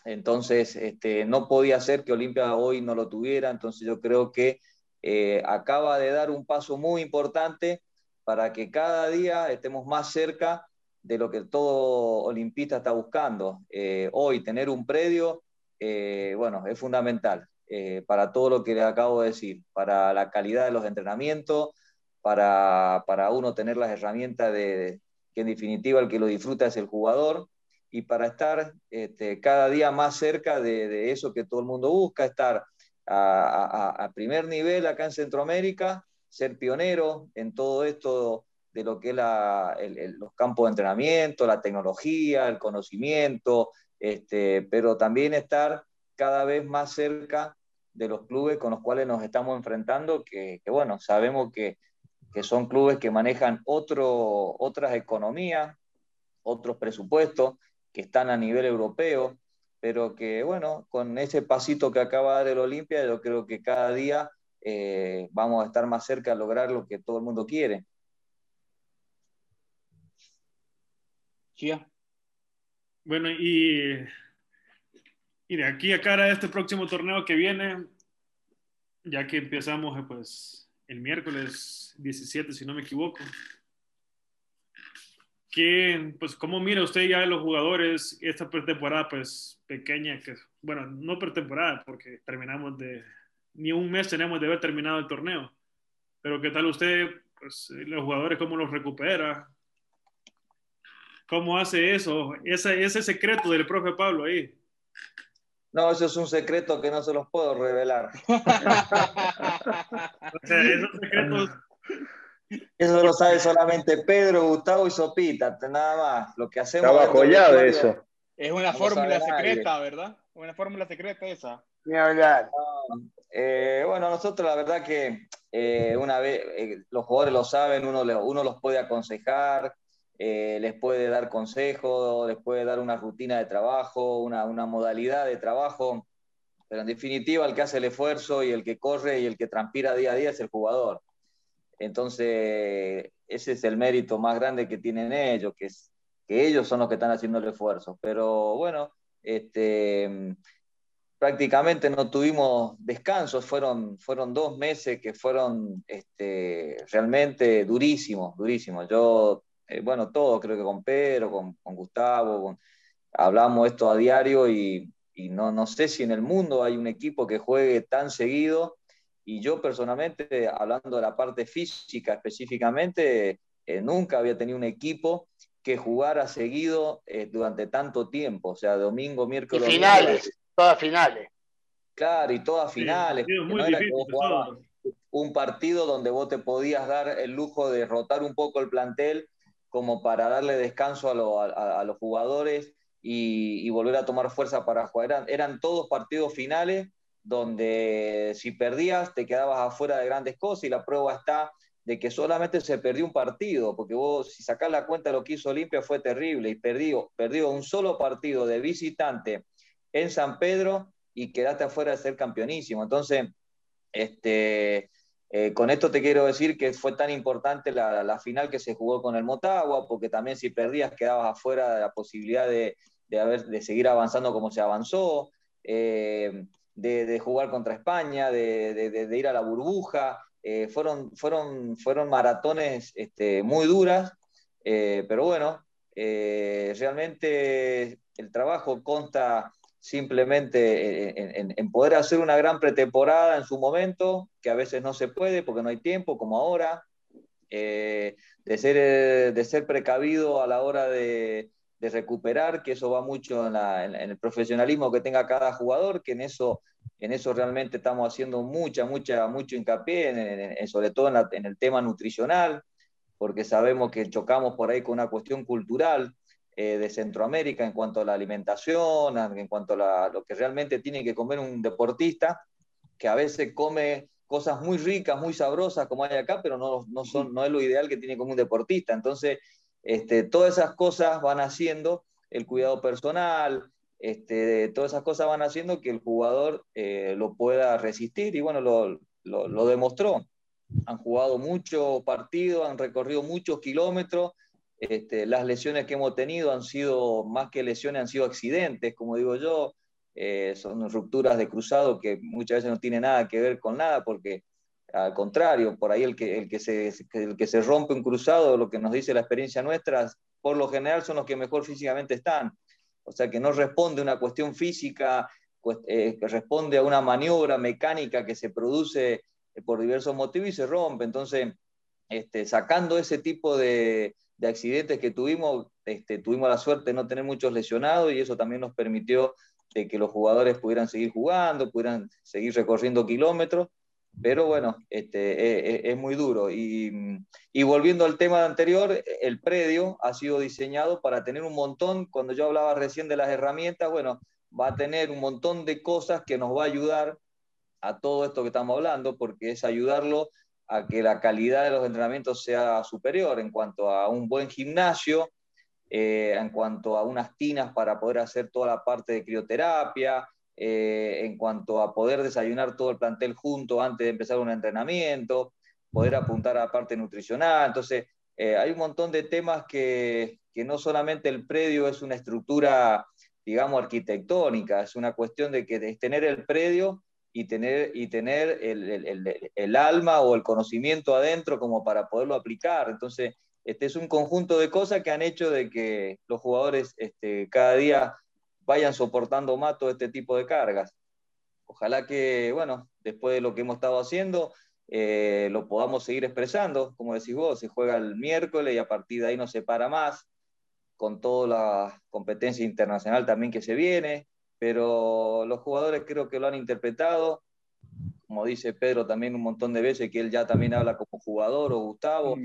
Speaker 3: Entonces, este, no podía ser que Olimpia hoy no lo tuviera, entonces yo creo que eh, acaba de dar un paso muy importante para que cada día estemos más cerca de lo que todo olimpista está buscando. Eh, hoy tener un predio, eh, bueno, es fundamental para todo lo que le acabo de decir, para la calidad de los entrenamientos, para, para uno tener las herramientas de, que en definitiva el que lo disfruta es el jugador, y para estar este, cada día más cerca de, de, eso que todo el mundo busca, estar a, a primer nivel acá en Centroamérica, ser pionero en todo esto de lo que es los campos de entrenamiento, la tecnología, el conocimiento, este, pero también estar cada vez más cerca de los clubes con los cuales nos estamos enfrentando, que, bueno, sabemos que, son clubes que manejan otro, otras economías, otros presupuestos, que están a nivel europeo, pero que bueno, con ese pasito que acaba de dar el Olimpia, yo creo que cada día eh, vamos a estar más cerca de lograr lo que todo el mundo quiere.
Speaker 5: Bueno, y Y de aquí a cara de este próximo torneo que viene, ya que empezamos pues el miércoles 17, si no me equivoco. ¿Qué, pues, ¿Cómo mira usted ya los jugadores esta pretemporada pues pequeña? que Bueno, no pretemporada porque terminamos de... Ni un mes tenemos de haber terminado el torneo. Pero ¿qué tal usted, pues, los jugadores, cómo los recupera? ¿Cómo hace eso? Ese, ese secreto del profe Pablo ahí.
Speaker 3: No, eso es un secreto que no se los puedo revelar.
Speaker 5: o sea, esos secretos
Speaker 3: eso lo sabe solamente Pedro, Gustavo y Sopita, nada más. Lo que hacemos.
Speaker 4: Está bajo llave eso.
Speaker 1: Es una fórmula secreta, ¿verdad? Una fórmula secreta esa.
Speaker 2: Ni hablar.
Speaker 3: Eh, bueno, nosotros la verdad que eh, una vez eh, los jugadores lo saben, uno, uno los puede aconsejar, les puede dar consejos, les puede dar una rutina de trabajo, una, una modalidad de trabajo, pero en definitiva el que hace el esfuerzo y el que corre y el que transpira día a día es el jugador. Entonces, ese es el mérito más grande que tienen ellos, que, es, que ellos son los que están haciendo el esfuerzo. Pero bueno, este, prácticamente no tuvimos descansos, fueron, fueron dos meses que fueron este, realmente durísimos, durísimos. Yo, eh, bueno, todo, creo que con Pedro, con, con Gustavo, hablamos esto a diario y, y no, no sé si en el mundo hay un equipo que juegue tan seguido y yo personalmente, hablando de la parte física específicamente, eh, nunca había tenido un equipo que jugara seguido eh, durante tanto tiempo, o sea, domingo, miércoles.
Speaker 2: Y finales, todas finales.
Speaker 3: Claro, y todas finales. un partido donde vos te podías dar el lujo de rotar un poco el plantel como para darle descanso a, los jugadores y, volver a tomar fuerza para jugar. eran todos partidos finales donde si perdías te quedabas afuera de grandes cosas y la prueba está de que solamente se perdió un partido, porque vos si sacás la cuenta de lo que hizo Olimpia fue terrible y perdió, perdió un solo partido de visitante en San Pedro y quedaste afuera de ser campeonísimo. Entonces, este, eh, con esto te quiero decir que fue tan importante la, final que se jugó con el Motagua, porque también si perdías quedabas afuera de la posibilidad de, haber, de seguir avanzando como se avanzó. Eh, de, jugar contra España, de, ir a la burbuja. Eh, fueron, fueron, fueron maratones este, muy duras, pero bueno, realmente el trabajo consta simplemente en, poder hacer una gran pretemporada en su momento, que a veces no se puede porque no hay tiempo, como ahora, de, ser, de ser precavido a la hora de, recuperar, que eso va mucho en, el profesionalismo que tenga cada jugador, que en eso, en eso realmente estamos haciendo mucha, mucha, mucho hincapié, sobre todo en, el tema nutricional, porque sabemos que chocamos por ahí con una cuestión cultural eh, de Centroamérica en cuanto a la alimentación, en cuanto a lo que realmente tiene que comer un deportista, que a veces come cosas muy ricas, muy sabrosas como hay acá, pero no, no, son, no es lo ideal que tiene como un deportista. Entonces, este, todas esas cosas van haciendo, el cuidado personal, este, todas esas cosas van haciendo que el jugador eh, lo pueda resistir y bueno, lo, demostró. Han jugado muchos partidos, han recorrido muchos kilómetros. Este, las lesiones que hemos tenido han sido, más que lesiones, han sido accidentes, como digo yo. Eh, son rupturas de cruzado que muchas veces no tienen nada que ver con nada porque al contrario, por ahí el que, el, que se, el que se rompe un cruzado, lo que nos dice la experiencia nuestra, por lo general son los que mejor físicamente están. O sea, que no responde a una cuestión física, pues, eh, que responde a una maniobra mecánica que se produce por diversos motivos y se rompe. Entonces, este, sacando ese tipo de, de accidentes que tuvimos, este, tuvimos la suerte de no tener muchos lesionados y eso también nos permitió de que los jugadores pudieran seguir jugando, pudieran seguir recorriendo kilómetros pero bueno, este, e, e, es, muy duro. Y, volviendo al tema anterior, el predio ha sido diseñado para tener un montón, cuando yo hablaba recién de las herramientas, bueno, va a tener un montón de cosas que nos va a ayudar a todo esto que estamos hablando, porque es ayudarlo a que la calidad de los entrenamientos sea superior en cuanto a un buen gimnasio, eh, en cuanto a unas tinas para poder hacer toda la parte de crioterapia, eh, en cuanto a poder desayunar todo el plantel junto antes de empezar un entrenamiento, poder apuntar a la parte nutricional. Entonces, eh, hay un montón de temas que, que, no solamente el predio es una estructura digamos, arquitectónica, es una cuestión de que es tener el predio y tener, y tener el, alma o el conocimiento adentro como para poderlo aplicar. Entonces, este es un conjunto de cosas que han hecho de que los jugadores este, cada día vayan soportando más todo este tipo de cargas. Ojalá que, bueno, después de lo que hemos estado haciendo, eh, lo podamos seguir expresando. Como decís vos, se juega el miércoles y a partir de ahí no se para más, con toda la competencia internacional también que se viene pero los jugadores creo que lo han interpretado, como dice Pedro también un montón de veces, que él ya también habla como jugador o Gustavo,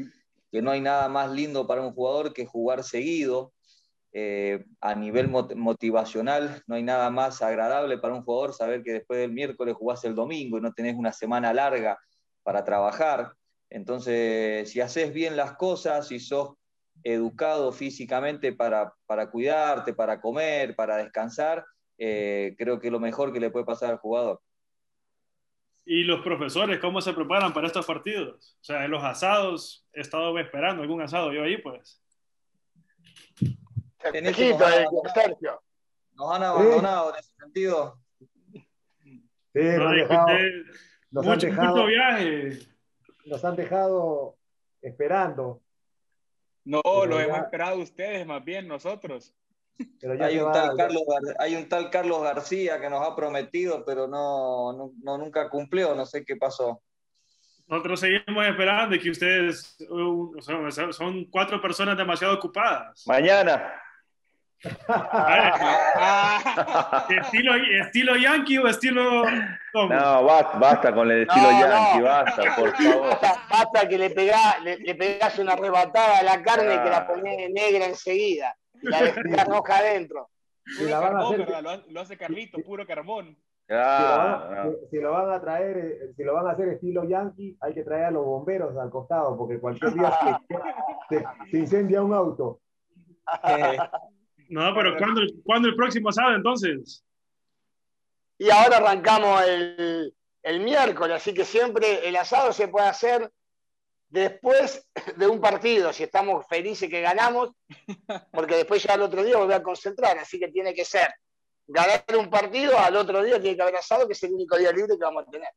Speaker 3: que no hay nada más lindo para un jugador que jugar seguido. Eh, a nivel motivacional, no hay nada más agradable para un jugador saber que después del miércoles jugás el domingo y no tenés una semana larga para trabajar. Entonces, si haces bien las cosas, si sos educado físicamente para, para cuidarte, para comer, para descansar, eh, creo que es lo mejor que le puede pasar al jugador.
Speaker 5: ¿Y los profesores cómo se preparan para estos partidos? O sea, en los asados, he estado esperando algún asado yo ahí, pues.
Speaker 2: En este nos, han,
Speaker 3: nos han abandonado en ese sentido.
Speaker 6: Sí, nos, han dejado, nos han dejado, viaje. Nos han dejado esperando.
Speaker 1: No, lo hemos esperado ustedes, más bien nosotros
Speaker 3: hay, un tal Carlos, hay un tal Carlos García que nos ha prometido, pero no, no, nunca cumplió, no sé qué pasó.
Speaker 5: Nosotros seguimos esperando que ustedes uh, son, cuatro personas demasiado ocupadas.
Speaker 4: Mañana.
Speaker 5: ¿Estilo, ¿Estilo yankee o estilo.?
Speaker 4: No, basta, con el estilo yankee, basta, por favor.
Speaker 2: Basta, que le pegás, le, una rebatada a la carne y que la ponés negra enseguida la roja adentro.
Speaker 1: Si la van a hacer, lo, hace Carlito, puro carbón.
Speaker 6: si, lo van, a traer, eh, si lo van a hacer estilo yankee, hay que traer a los bomberos al costado, porque cualquier día se, incendia un auto.
Speaker 5: No, pero ¿cuándo, ¿cuándo, el próximo asado entonces?
Speaker 2: Y ahora arrancamos el, el miércoles, así que siempre el asado se puede hacer después de un partido, si estamos felices que ganamos, porque después ya al otro día voy a concentrar, así que tiene que ser ganar un partido, al otro día tiene que haber asado, que es el único día libre que vamos a tener.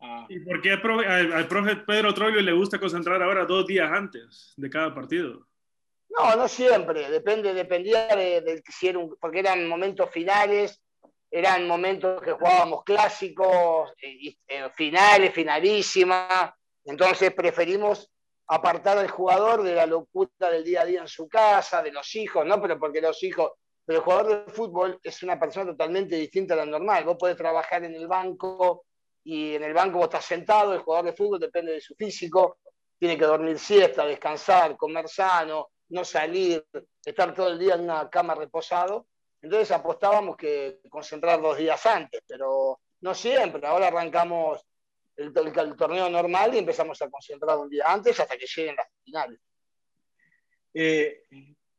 Speaker 5: Ah. ¿Y por qué al, profe Pedro Troglio le gusta concentrar ahora dos días antes de cada partido?
Speaker 2: No, no siempre, depende, dependía de, si era porque eran momentos finales, eran momentos que jugábamos clásicos, eh, eh, finales, finalísimas, entonces preferimos apartar al jugador de la locura del día a día en su casa, de los hijos, ¿no? Pero porque los hijos, pero el jugador de fútbol es una persona totalmente distinta a la normal. Vos podés trabajar en el banco y en el banco vos estás sentado, el jugador de fútbol depende de su físico, tiene que dormir siesta, descansar, comer sano, no salir, estar todo el día en una cama reposado. Entonces apostábamos que concentrar dos días antes, pero no siempre. Ahora arrancamos el, torneo normal y empezamos a concentrar un día antes hasta que lleguen las finales.
Speaker 1: Eh,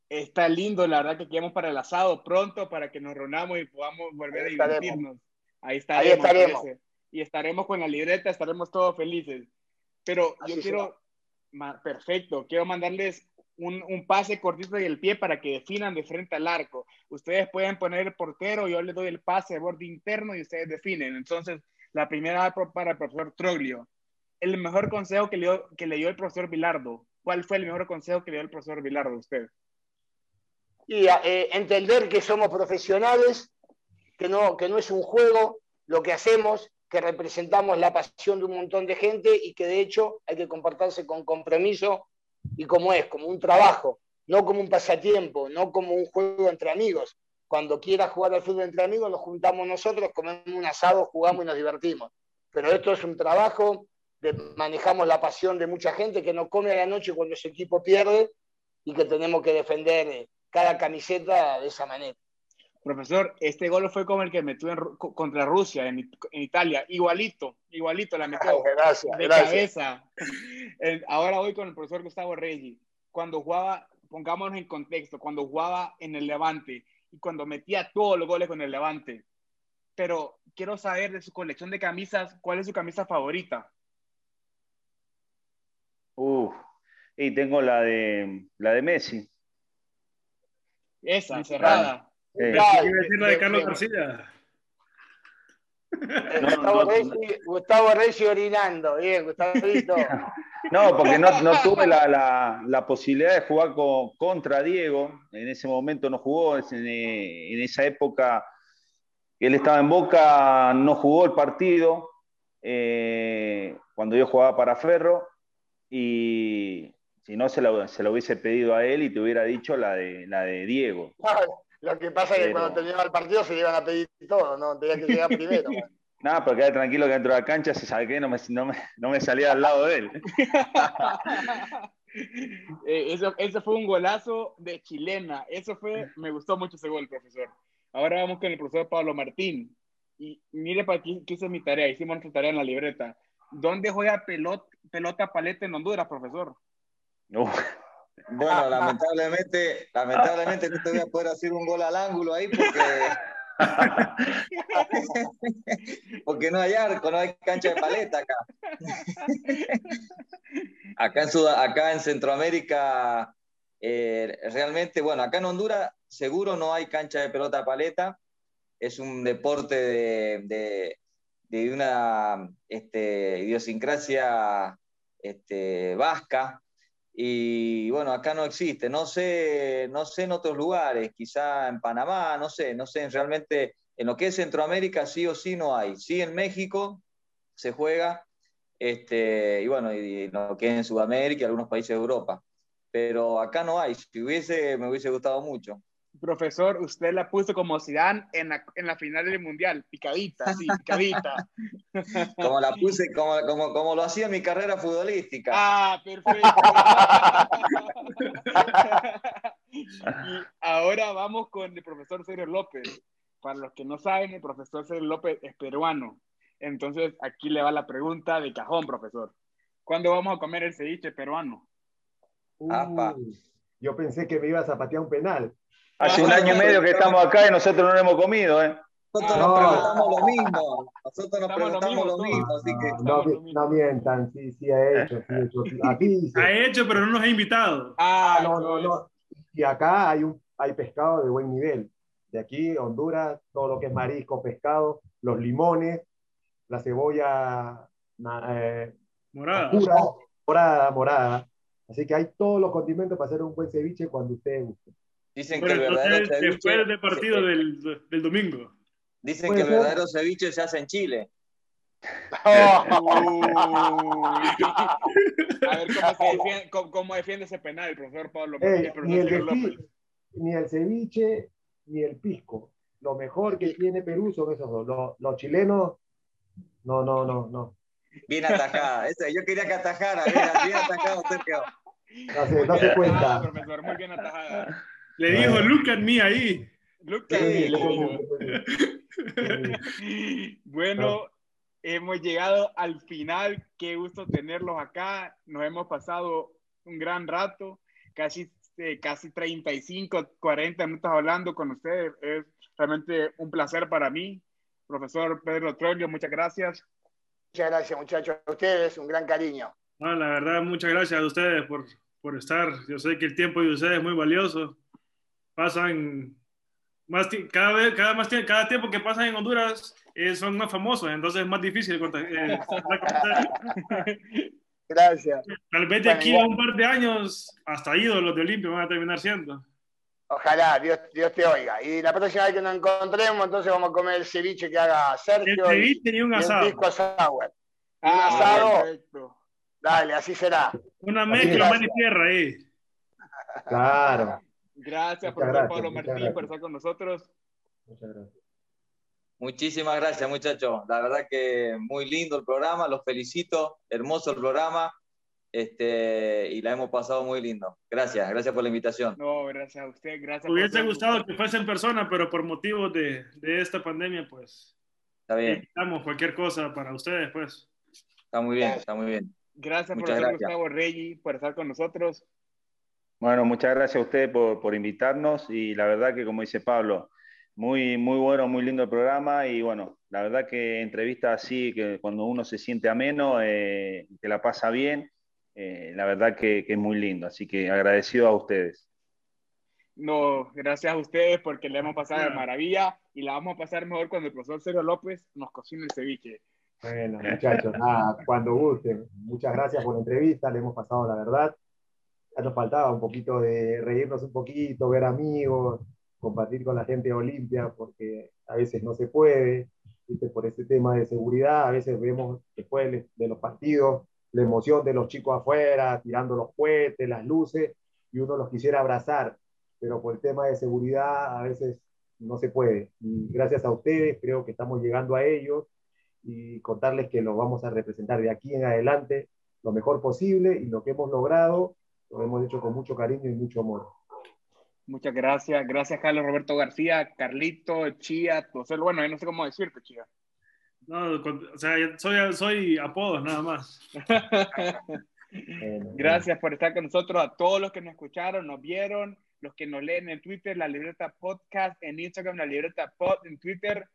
Speaker 1: está lindo, la verdad que quedamos para el asado pronto para que nos reunamos y podamos volver a divertirnos. Ahí estaremos. Y estaremos con la libreta, estaremos todos felices. Pero yo quiero, perfecto, quiero mandarles un, un, pase cortito y el pie para que definan de frente al arco. Ustedes pueden poner el portero, yo les doy el pase de borde interno y ustedes definen. Entonces, la primera para el profesor Troglio. El mejor consejo que le, dio, que le dio el profesor Vilardo. ¿Cuál fue el mejor consejo que le dio el profesor Vilardo a usted?
Speaker 2: Y eh, entender que somos profesionales, que no, que no es un juego lo que hacemos, que representamos la pasión de un montón de gente y que de hecho hay que comportarse con compromiso y como es, como un trabajo, no como un pasatiempo, no como un juego entre amigos, cuando quiera jugar al fútbol entre amigos, nos juntamos nosotros, comemos un asado, jugamos y nos divertimos. Pero esto es un trabajo, de, manejamos la pasión de mucha gente que no come a la noche cuando ese equipo pierde y que tenemos que defender eh, cada camiseta de esa manera.
Speaker 1: Profesor, este gol fue como el que metió contra Rusia en, Italia, igualito, igualito la metió
Speaker 2: gracias,
Speaker 1: de cabeza. Ahora voy con el profesor Gustavo Reggi. Cuando jugaba, pongámonos en contexto, cuando jugaba en el Levante, y cuando metía todos los goles con el Levante. Pero quiero saber de su colección de camisas, ¿cuál es su camisa favorita?
Speaker 4: Uf, y tengo la de la de Messi.
Speaker 1: Esa, cerrada.
Speaker 5: Eh,
Speaker 2: Claro,
Speaker 5: iba a decir la de Carlos. García.
Speaker 4: No,
Speaker 2: Gustavo,
Speaker 4: no,
Speaker 2: Gustavo Reyes orinando. Bien, Gustavito.
Speaker 4: No, porque no, no tuve la, la- la posibilidad de jugar con- contra Diego. En ese momento no jugó. En, eh, en esa época él estaba en Boca, no jugó el partido. eh, cuando yo jugaba para Ferro. Y si no, se lo hubiese pedido a él y te hubiera dicho la de, la de Diego.
Speaker 2: Lo que pasa es que
Speaker 4: Pero-
Speaker 2: cuando terminaba el partido se le iban a pedir todo, ¿no? Tenía que llegar primero. man.
Speaker 4: Nada, pero quedé tranquilo que dentro de la cancha se sabe que no me, no, me, no me salía al lado de él.
Speaker 1: Eh, eso, eso fue un golazo de chilena. Eso fue, me gustó mucho ese gol, profesor. Ahora vamos con el profesor Pablo Martín. Y mire para aquí que hice mi tarea, hicimos nuestra tarea en la libreta. ¿Dónde juega pelota, pelota paleta en Honduras, profesor?
Speaker 4: Uf,
Speaker 3: Bueno, lamentablemente, lamentablemente no te voy a poder hacer un gol al ángulo ahí porque, porque no hay arco, no hay cancha de paleta acá. Acá en, acá en Centroamérica, eh, realmente, bueno, acá en Honduras seguro no hay cancha de pelota paleta. Es un deporte de, de- de una este, idiosincrasia este, vasca. Y bueno, acá no existe. No sé, no sé en otros lugares, quizá en Panamá, no sé, no sé. Realmente en lo que es Centroamérica sí o sí no hay. Sí en México se juega, este, y bueno, y en lo que es en Sudamérica y algunos países de Europa. Pero acá no hay. Si hubiese, me hubiese gustado mucho.
Speaker 1: Profesor, usted la puso como Zidane en la, en la final del Mundial, picadita, sí, picadita.
Speaker 3: Como la puse, como, como, como lo hacía en mi carrera futbolística.
Speaker 1: Ah, perfecto. y ahora vamos con el profesor Sergio López. Para los que no saben, el profesor Sergio López es peruano. Entonces, aquí le va la pregunta de cajón, profesor. ¿Cuándo vamos a comer el ceviche peruano?
Speaker 6: Uy, yo pensé que me ibas a patear un penal.
Speaker 4: Hace un año y medio que estamos acá y nosotros no lo hemos comido, ¿eh?
Speaker 3: Nosotros
Speaker 6: No.
Speaker 3: nos preguntamos lo mismo. Nosotros nos preguntamos lo
Speaker 1: mismo,
Speaker 3: mismo, así que.
Speaker 6: No, no,
Speaker 1: lo mismo.
Speaker 6: no mientan, sí, sí ha hecho, sí ha hecho. sí. Aquí dice.
Speaker 5: Ha hecho, pero no nos ha invitado.
Speaker 1: Ah,
Speaker 6: no, no, no. Y acá hay, un, hay pescado de buen nivel. De aquí, Honduras, todo lo que es marisco, pescado, los limones, la cebolla eh,
Speaker 5: Morada.
Speaker 6: oscura, morada, morada. Así que hay todos los condimentos para hacer un buen ceviche cuando ustedes gusten.
Speaker 3: Dicen que el verdadero ceviche.
Speaker 5: después del partido
Speaker 3: se-
Speaker 5: del, del domingo.
Speaker 3: Dicen que el verdadero ceviche se hace en Chile.
Speaker 1: A ver cómo, se defiende, cómo, cómo defiende ese penal el profesor Pablo profesor
Speaker 6: ni, el
Speaker 1: Sergio
Speaker 6: de-
Speaker 1: López.
Speaker 6: ni el ceviche, ni el pisco. Lo mejor que tiene Perú son esos dos. Los, los chilenos, no, no, no, no.
Speaker 3: Bien atajada. Esa, yo quería que atajara. Bien, bien atajado, Sergio.
Speaker 6: No se, no se cuenta.
Speaker 1: profesor, muy bien atajada.
Speaker 5: Le dijo, look at me ahí.
Speaker 1: Look at me, Bueno, hemos llegado al final. Qué gusto tenerlos acá. Nos hemos pasado un gran rato, casi, eh, casi 35, 40 minutos hablando con ustedes. Es realmente un placer para mí. Profesor Pedro Trollio, muchas gracias.
Speaker 2: Muchas gracias, muchachos. A ustedes, un gran cariño.
Speaker 5: No, la verdad, muchas gracias a ustedes por, por estar. Yo sé que el tiempo de ustedes es muy valioso. Pasan más cada vez, cada más cada tiempo que pasan en Honduras eh, son más famosos, entonces es más difícil eh.
Speaker 2: Gracias.
Speaker 5: Tal vez de aquí a un par de años, hasta ídolos de Olimpia van a terminar siendo.
Speaker 2: Ojalá, Dios, Dios te oiga. Y la próxima vez que nos encontremos, entonces vamos a comer el ceviche que haga
Speaker 5: El
Speaker 2: Sergio y,
Speaker 5: ceviche y un
Speaker 2: y un
Speaker 5: asado.
Speaker 2: pisco sour.
Speaker 1: Ah,
Speaker 2: asado.
Speaker 1: perfecto.
Speaker 2: Dale, así será.
Speaker 5: Una mezcla mar y tierra ahí.
Speaker 6: Claro.
Speaker 1: Gracias,
Speaker 6: Muchas
Speaker 1: profesor
Speaker 6: gracias,
Speaker 1: Pablo Martín,
Speaker 6: gracias.
Speaker 1: por estar con nosotros.
Speaker 6: Muchas gracias.
Speaker 3: Muchísimas gracias, muchachos. La verdad que muy lindo el programa. Los felicito. Hermoso el programa. Este, y la hemos pasado muy lindo. Gracias, gracias por la invitación.
Speaker 1: No, gracias a usted. Gracias.
Speaker 5: Hubiese gustado que fuese en persona, pero por motivos de, de esta pandemia, pues
Speaker 3: Está bien,
Speaker 5: evitamos cualquier cosa para ustedes, pues.
Speaker 3: está muy bien, está muy bien.
Speaker 1: Gracias,
Speaker 3: Muchas
Speaker 1: profesor
Speaker 3: gracias.
Speaker 1: Gustavo Reggi, por estar con nosotros.
Speaker 4: Bueno, muchas gracias a ustedes por, por invitarnos y la verdad que, como dice Pablo, muy, muy bueno, muy lindo el programa y bueno, la verdad que entrevistas así, que cuando uno se siente ameno, eh, que la pasa bien, eh, la verdad que, que es muy lindo, así que agradecido a ustedes.
Speaker 1: No, gracias a ustedes porque le hemos pasado de maravilla y la vamos a pasar mejor cuando el profesor Sergio López nos cocine el ceviche.
Speaker 6: Bueno, muchachos, nada, cuando gusten. Muchas gracias por la entrevista, le hemos pasado la verdad. Ya nos faltaba un poquito de reírnos un poquito, ver amigos, compartir con la gente de Olimpia, porque a veces no se puede, ¿viste? por este tema de seguridad, a veces vemos después de los partidos la emoción de los chicos afuera, tirando los cohetes, las luces, y uno los quisiera abrazar, pero por el tema de seguridad a veces no se puede. Y gracias a ustedes creo que estamos llegando a ellos y contarles que los vamos a representar de aquí en adelante lo mejor posible y lo que hemos logrado lo hemos hecho con mucho cariño y mucho amor.
Speaker 1: Muchas gracias. Gracias, Carlos Roberto García, Carlito, Chía, José. Bueno, yo no sé cómo decirte, Chía.
Speaker 5: No, o sea, soy, soy apodos nada más.
Speaker 1: gracias por estar con nosotros, a todos los que nos escucharon, nos vieron, los que nos leen en Twitter, la libreta podcast, en Instagram, la libreta pod, en Twitter.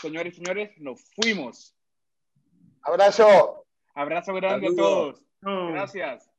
Speaker 1: Señores y señores, nos fuimos.
Speaker 2: Abrazo.
Speaker 1: Abrazo grande a todos. Gracias.